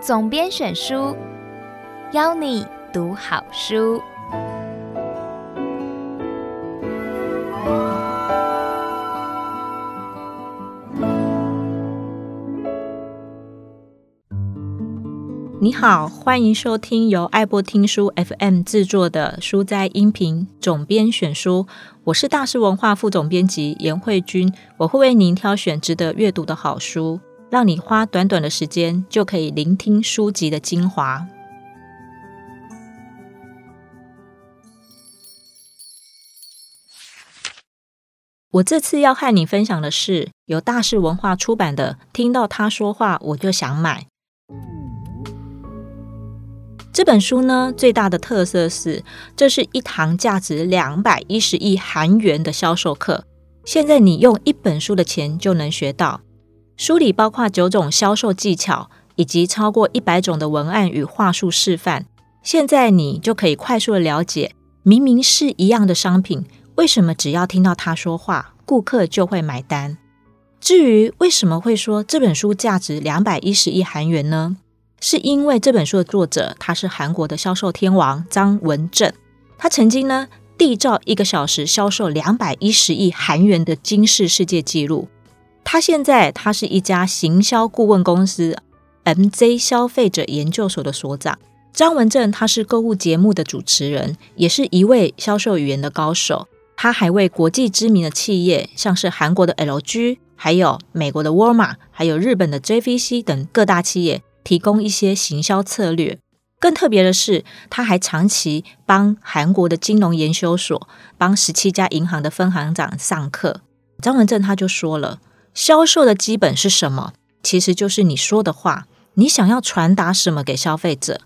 总编选书，邀你读好书。你好，欢迎收听由爱播听书 FM 制作的书斋音频总编选书。我是大是文化副总编辑严慧君，我会为您挑选值得阅读的好书，让你花短短的时间就可以聆听书籍的精华。我这次要和你分享的是由大是文化出版的《听到他说话我就想买》。这本书呢，最大的特色是，这是一堂价值两百一十亿韩元的销售课。现在你用一本书的钱就能学到。书里包括九种销售技巧，以及超过一百种的文案与话术示范。现在你就可以快速的了解，明明是一样的商品，为什么只要听到他说话，顾客就会买单？至于为什么会说这本书价值两百一十亿韩元呢？是因为这本书的作者，他是韩国的销售天王张文正，他曾经呢缔造一个小时销售两百一十亿韩元的金氏世界纪录。他现在他是一家行销顾问公司 MZ 消费者研究所的所长。张文正他是购物节目的主持人，也是一位销售语言的高手。他还为国际知名的企业，像是韩国的 LG，还有美国的沃尔玛，还有日本的 JVC 等各大企业。提供一些行销策略，更特别的是，他还长期帮韩国的金融研修所、帮十七家银行的分行长上课。张文正他就说了，销售的基本是什么？其实就是你说的话，你想要传达什么给消费者？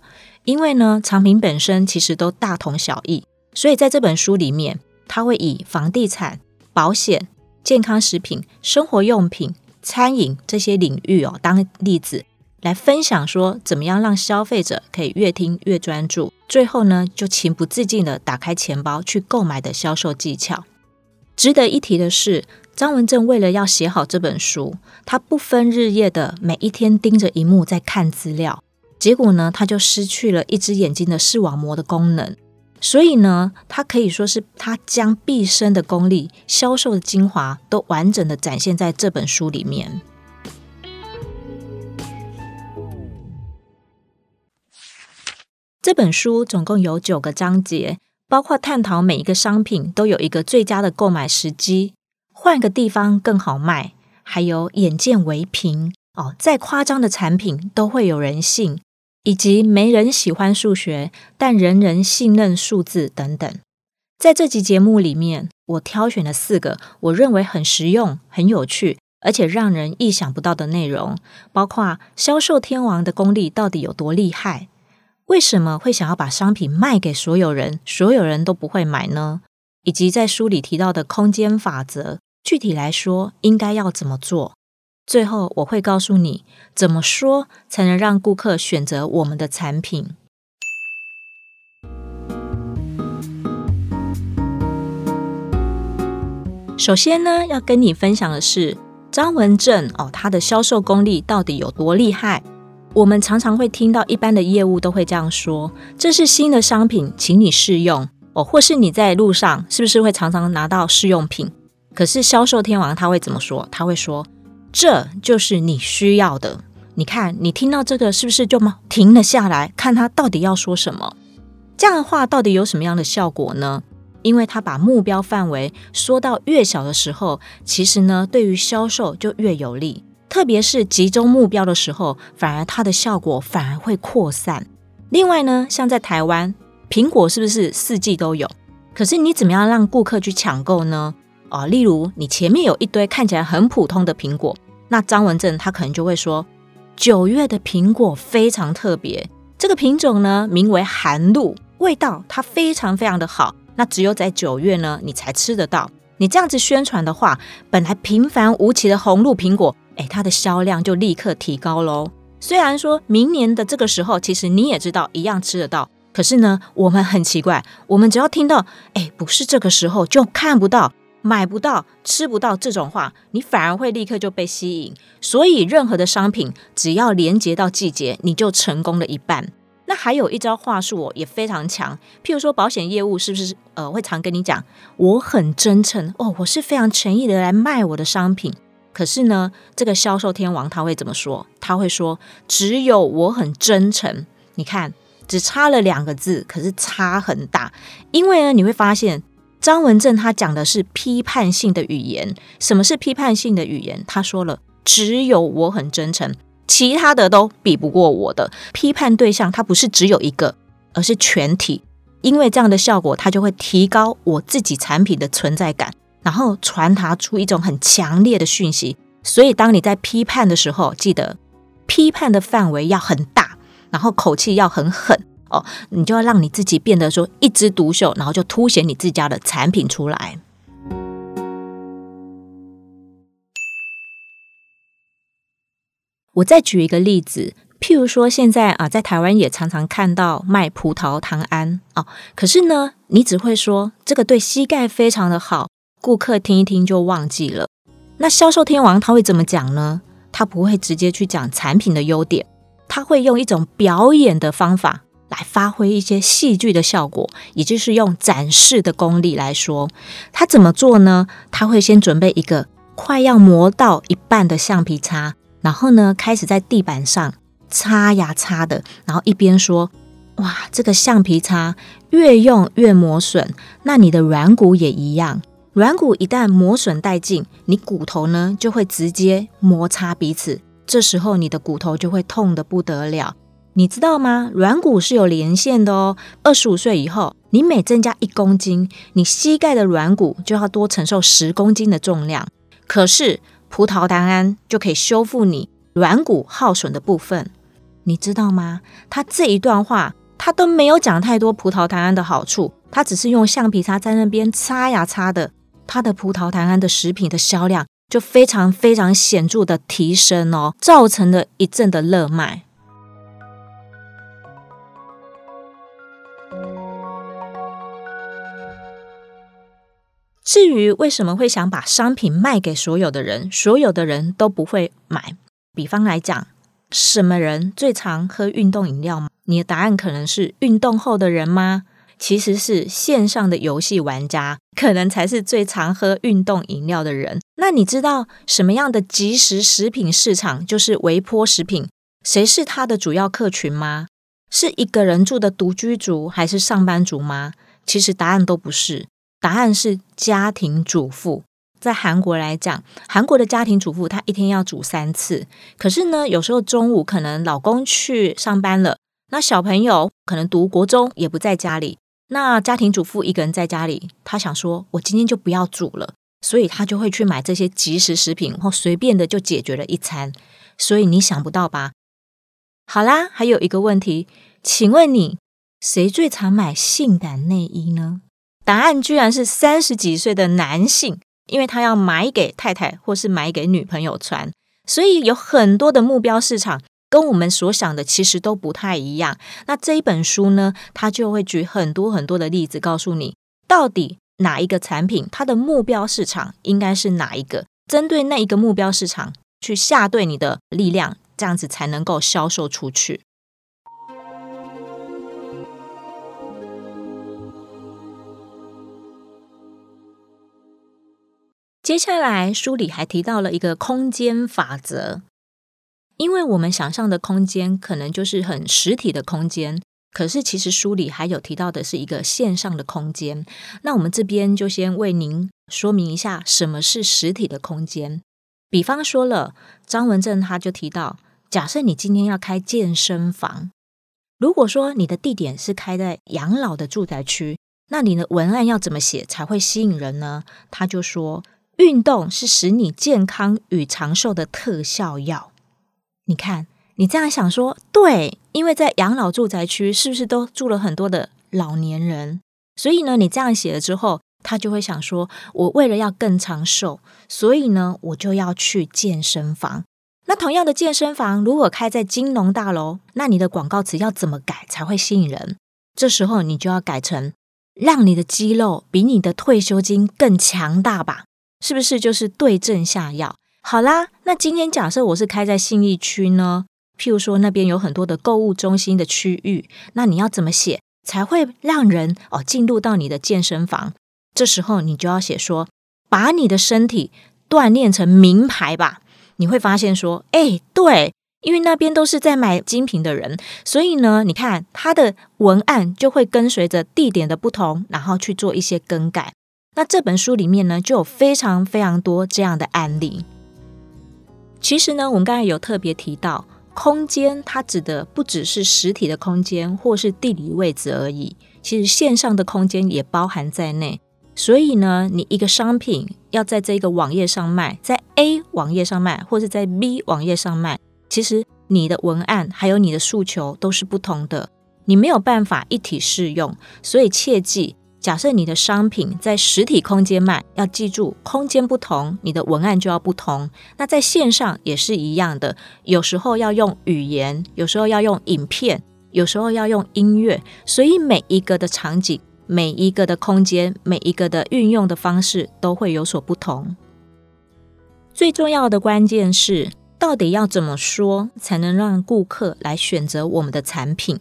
因为呢，产品本身其实都大同小异，所以在这本书里面，他会以房地产、保险、健康食品、生活用品、餐饮这些领域哦当例子。来分享说，怎么样让消费者可以越听越专注，最后呢，就情不自禁地打开钱包去购买的销售技巧。值得一提的是，张文正为了要写好这本书，他不分日夜的每一天盯着萤幕在看资料，结果呢，他就失去了一只眼睛的视网膜的功能。所以呢，他可以说是他将毕生的功力、销售的精华都完整的展现在这本书里面。这本书总共有九个章节，包括探讨每一个商品都有一个最佳的购买时机，换个地方更好卖，还有眼见为凭哦，再夸张的产品都会有人信，以及没人喜欢数学，但人人信任数字等等。在这集节目里面，我挑选了四个我认为很实用、很有趣，而且让人意想不到的内容，包括销售天王的功力到底有多厉害。为什么会想要把商品卖给所有人，所有人都不会买呢？以及在书里提到的空间法则，具体来说应该要怎么做？最后我会告诉你怎么说才能让顾客选择我们的产品。首先呢，要跟你分享的是张文正哦，他的销售功力到底有多厉害？我们常常会听到一般的业务都会这样说：“这是新的商品，请你试用哦。”或是你在路上是不是会常常拿到试用品？可是销售天王他会怎么说？他会说：“这就是你需要的。”你看，你听到这个是不是就停了下来，看他到底要说什么？这样的话到底有什么样的效果呢？因为他把目标范围说到越小的时候，其实呢，对于销售就越有利。特别是集中目标的时候，反而它的效果反而会扩散。另外呢，像在台湾，苹果是不是四季都有？可是你怎么样让顾客去抢购呢？哦，例如你前面有一堆看起来很普通的苹果，那张文正他可能就会说，九月的苹果非常特别，这个品种呢名为寒露，味道它非常非常的好，那只有在九月呢你才吃得到。你这样子宣传的话，本来平凡无奇的红露苹果。哎，它的销量就立刻提高喽。虽然说明年的这个时候，其实你也知道一样吃得到，可是呢，我们很奇怪，我们只要听到哎，不是这个时候就看不到，买不到、吃不到这种话，你反而会立刻就被吸引。所以，任何的商品只要连接到季节，你就成功了一半。那还有一招话术哦，也非常强。譬如说，保险业务是不是呃会常跟你讲，我很真诚哦，我是非常诚意的来卖我的商品。可是呢，这个销售天王他会怎么说？他会说，只有我很真诚。你看，只差了两个字，可是差很大。因为呢，你会发现张文正他讲的是批判性的语言。什么是批判性的语言？他说了，只有我很真诚。其他的都比不过我的批判对象，它不是只有一个，而是全体。因为这样的效果，它就会提高我自己产品的存在感，然后传达出一种很强烈的讯息。所以，当你在批判的时候，记得批判的范围要很大，然后口气要很狠哦，你就要让你自己变得说一枝独秀，然后就凸显你自家的产品出来。我再举一个例子，譬如说，现在啊，在台湾也常常看到卖葡萄糖胺啊，可是呢，你只会说这个对膝盖非常的好，顾客听一听就忘记了。那销售天王他会怎么讲呢？他不会直接去讲产品的优点，他会用一种表演的方法来发挥一些戏剧的效果，也就是用展示的功力来说。他怎么做呢？他会先准备一个快要磨到一半的橡皮擦。然后呢，开始在地板上擦呀擦的，然后一边说：“哇，这个橡皮擦越用越磨损，那你的软骨也一样。软骨一旦磨损殆尽，你骨头呢就会直接摩擦彼此，这时候你的骨头就会痛得不得了。你知道吗？软骨是有连线的哦。二十五岁以后，你每增加一公斤，你膝盖的软骨就要多承受十公斤的重量。可是。葡萄糖胺就可以修复你软骨耗损的部分，你知道吗？他这一段话他都没有讲太多葡萄糖胺的好处，他只是用橡皮擦在那边擦呀擦的，他的葡萄糖胺的食品的销量就非常非常显著的提升哦，造成了一阵的热卖。至于为什么会想把商品卖给所有的人，所有的人都不会买。比方来讲，什么人最常喝运动饮料？你的答案可能是运动后的人吗？其实是线上的游戏玩家，可能才是最常喝运动饮料的人。那你知道什么样的即食食品市场就是微波食品？谁是它的主要客群吗？是一个人住的独居族还是上班族吗？其实答案都不是。答案是家庭主妇。在韩国来讲，韩国的家庭主妇她一天要煮三次。可是呢，有时候中午可能老公去上班了，那小朋友可能读国中也不在家里，那家庭主妇一个人在家里，她想说：“我今天就不要煮了。”所以她就会去买这些即食食品，然后随便的就解决了一餐。所以你想不到吧？好啦，还有一个问题，请问你谁最常买性感内衣呢？答案居然是三十几岁的男性，因为他要买给太太或是买给女朋友穿，所以有很多的目标市场跟我们所想的其实都不太一样。那这一本书呢，他就会举很多很多的例子，告诉你到底哪一个产品它的目标市场应该是哪一个，针对那一个目标市场去下对你的力量，这样子才能够销售出去。接下来书里还提到了一个空间法则，因为我们想象的空间可能就是很实体的空间，可是其实书里还有提到的是一个线上的空间。那我们这边就先为您说明一下什么是实体的空间。比方说了，张文正他就提到，假设你今天要开健身房，如果说你的地点是开在养老的住宅区，那你的文案要怎么写才会吸引人呢？他就说。运动是使你健康与长寿的特效药。你看，你这样想说，对，因为在养老住宅区，是不是都住了很多的老年人？所以呢，你这样写了之后，他就会想说，我为了要更长寿，所以呢，我就要去健身房。那同样的健身房，如果开在金融大楼，那你的广告词要怎么改才会吸引人？这时候你就要改成，让你的肌肉比你的退休金更强大吧。是不是就是对症下药？好啦，那今天假设我是开在信义区呢？譬如说那边有很多的购物中心的区域，那你要怎么写才会让人哦进入到你的健身房？这时候你就要写说，把你的身体锻炼成名牌吧。你会发现说，哎，对，因为那边都是在买精品的人，所以呢，你看它的文案就会跟随着地点的不同，然后去做一些更改。那这本书里面呢，就有非常非常多这样的案例。其实呢，我们刚才有特别提到。空间，它指的不只是实体的空间或是地理位置而已，其实线上的空间也包含在内。所以呢，你一个商品要在这个网页上卖，在 A 网页上卖，或是在 B 网页上卖，其实你的文案还有你的诉求都是不同的，你没有办法一体适用。所以切记。假设你的商品在实体空间卖，要记住空间不同，你的文案就要不同。那在线上也是一样的，有时候要用语言，有时候要用影片，有时候要用音乐。所以每一个的场景，每一个的空间，每一个的运用的方式都会有所不同。最重要的关键是，到底要怎么说才能让顾客来选择我们的产品？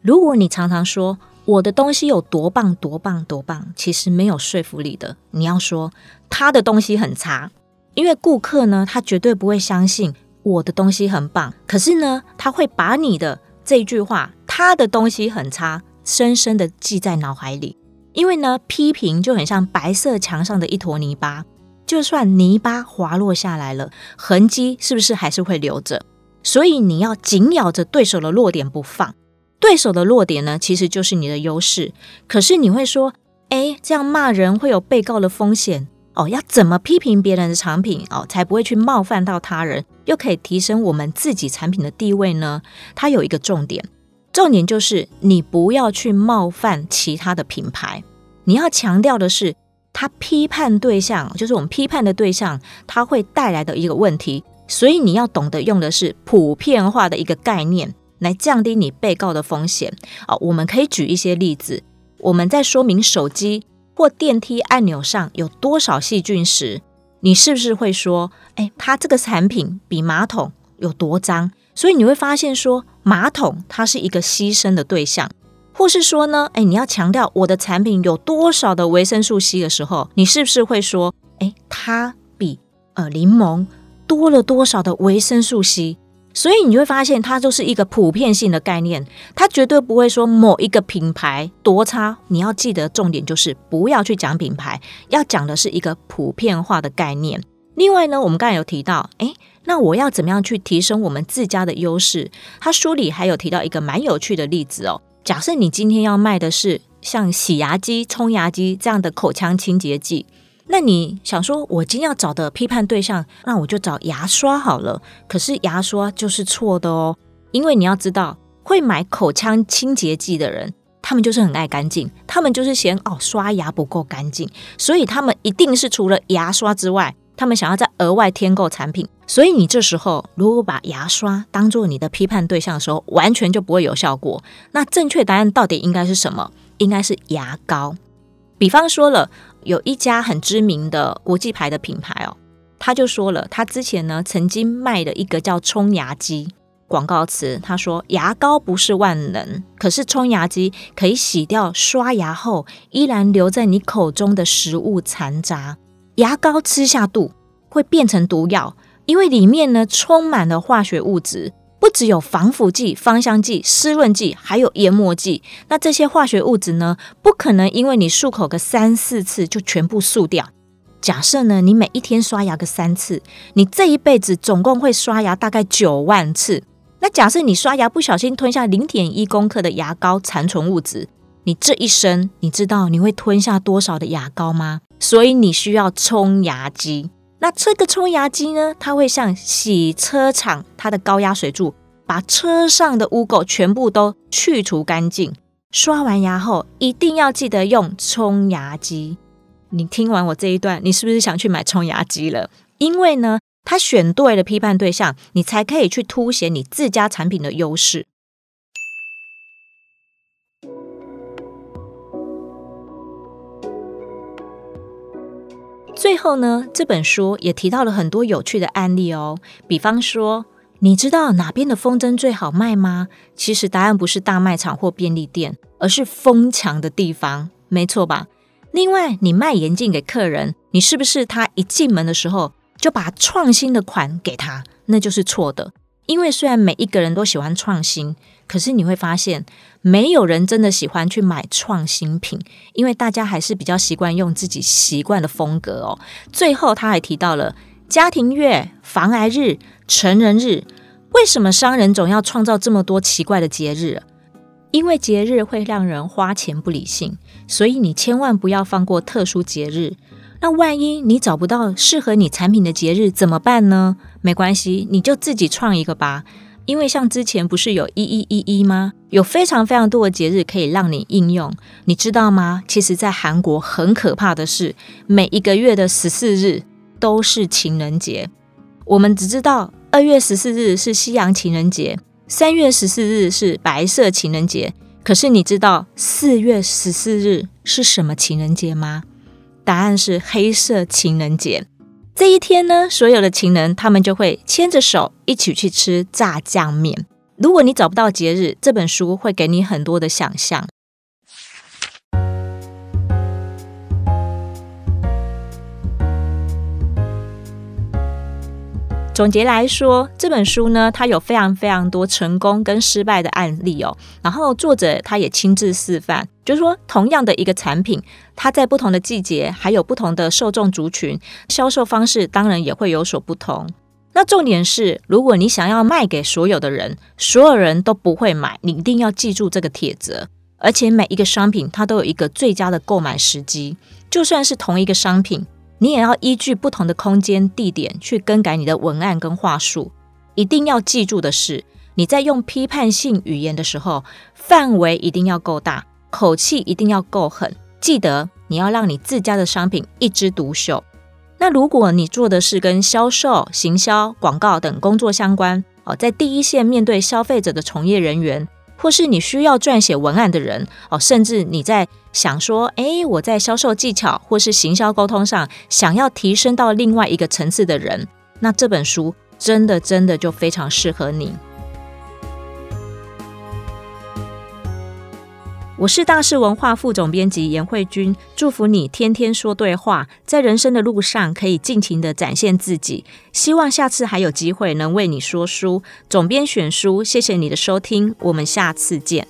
如果你常常说，我的东西有多棒多棒多棒，其实没有说服力的。你要说他的东西很差，因为顾客呢，他绝对不会相信我的东西很棒。可是呢，他会把你的这句话“他的东西很差”深深的记在脑海里。因为呢，批评就很像白色墙上的一坨泥巴，就算泥巴滑落下来了，痕迹是不是还是会留着？所以你要紧咬着对手的弱点不放。对手的弱点呢，其实就是你的优势。可是你会说，哎，这样骂人会有被告的风险哦。要怎么批评别人的产品哦，才不会去冒犯到他人，又可以提升我们自己产品的地位呢？它有一个重点，重点就是你不要去冒犯其他的品牌。你要强调的是，他批判对象就是我们批判的对象，他会带来的一个问题。所以你要懂得用的是普遍化的一个概念。来降低你被告的风险啊！我们可以举一些例子。我们在说明手机或电梯按钮上有多少细菌时，你是不是会说：“哎，它这个产品比马桶有多脏？”所以你会发现说，马桶它是一个牺牲的对象，或是说呢，哎，你要强调我的产品有多少的维生素 C 的时候，你是不是会说：“哎，它比呃柠檬多了多少的维生素 C？” 所以你会发现，它就是一个普遍性的概念，它绝对不会说某一个品牌多差。你要记得重点就是不要去讲品牌，要讲的是一个普遍化的概念。另外呢，我们刚才有提到，诶，那我要怎么样去提升我们自家的优势？他书里还有提到一个蛮有趣的例子哦。假设你今天要卖的是像洗牙机、冲牙机这样的口腔清洁剂。那你想说，我今天要找的批判对象，那我就找牙刷好了。可是牙刷就是错的哦，因为你要知道，会买口腔清洁剂的人，他们就是很爱干净，他们就是嫌哦刷牙不够干净，所以他们一定是除了牙刷之外，他们想要再额外添购产品。所以你这时候如果把牙刷当做你的批判对象的时候，完全就不会有效果。那正确答案到底应该是什么？应该是牙膏。比方说了。有一家很知名的国际牌的品牌哦，他就说了，他之前呢曾经卖的一个叫冲牙机广告词，他说牙膏不是万能，可是冲牙机可以洗掉刷牙后依然留在你口中的食物残渣。牙膏吃下肚会变成毒药，因为里面呢充满了化学物质。不只有防腐剂、芳香剂、湿润剂，还有研磨剂。那这些化学物质呢，不可能因为你漱口个三四次就全部漱掉。假设呢，你每一天刷牙个三次，你这一辈子总共会刷牙大概九万次。那假设你刷牙不小心吞下零点一公克的牙膏残存物质，你这一生你知道你会吞下多少的牙膏吗？所以你需要冲牙机。那这个冲牙机呢，它会像洗车场它的高压水柱，把车上的污垢全部都去除干净。刷完牙后，一定要记得用冲牙机。你听完我这一段，你是不是想去买冲牙机了？因为呢，它选对了批判对象，你才可以去凸显你自家产品的优势。最后呢，这本书也提到了很多有趣的案例哦。比方说，你知道哪边的风筝最好卖吗？其实答案不是大卖场或便利店，而是疯抢的地方，没错吧？另外，你卖眼镜给客人，你是不是他一进门的时候就把创新的款给他？那就是错的。因为虽然每一个人都喜欢创新，可是你会发现，没有人真的喜欢去买创新品，因为大家还是比较习惯用自己习惯的风格哦。最后，他还提到了家庭月、防癌日、成人日，为什么商人总要创造这么多奇怪的节日？因为节日会让人花钱不理性，所以你千万不要放过特殊节日。那万一你找不到适合你产品的节日怎么办呢？没关系，你就自己创一个吧。因为像之前不是有一一一一吗？有非常非常多的节日可以让你应用，你知道吗？其实，在韩国很可怕的是，每一个月的十四日都是情人节。我们只知道二月十四日是西洋情人节，三月十四日是白色情人节。可是你知道四月十四日是什么情人节吗？答案是黑色情人节。这一天呢，所有的情人他们就会牵着手一起去吃炸酱面。如果你找不到节日，这本书会给你很多的想象。总结来说，这本书呢，它有非常非常多成功跟失败的案例哦。然后作者他也亲自示范，就是说，同样的一个产品，它在不同的季节，还有不同的受众族群，销售方式当然也会有所不同。那重点是，如果你想要卖给所有的人，所有人都不会买，你一定要记住这个铁则。而且每一个商品，它都有一个最佳的购买时机，就算是同一个商品。你也要依据不同的空间、地点去更改你的文案跟话术。一定要记住的是，你在用批判性语言的时候，范围一定要够大，口气一定要够狠。记得你要让你自家的商品一枝独秀。那如果你做的是跟销售、行销、广告等工作相关，哦，在第一线面对消费者的从业人员。或是你需要撰写文案的人哦，甚至你在想说，诶，我在销售技巧或是行销沟通上想要提升到另外一个层次的人，那这本书真的真的就非常适合你。我是大是文化副总编辑颜慧君，祝福你天天说对话，在人生的路上可以尽情的展现自己。希望下次还有机会能为你说书。总编选书，谢谢你的收听，我们下次见。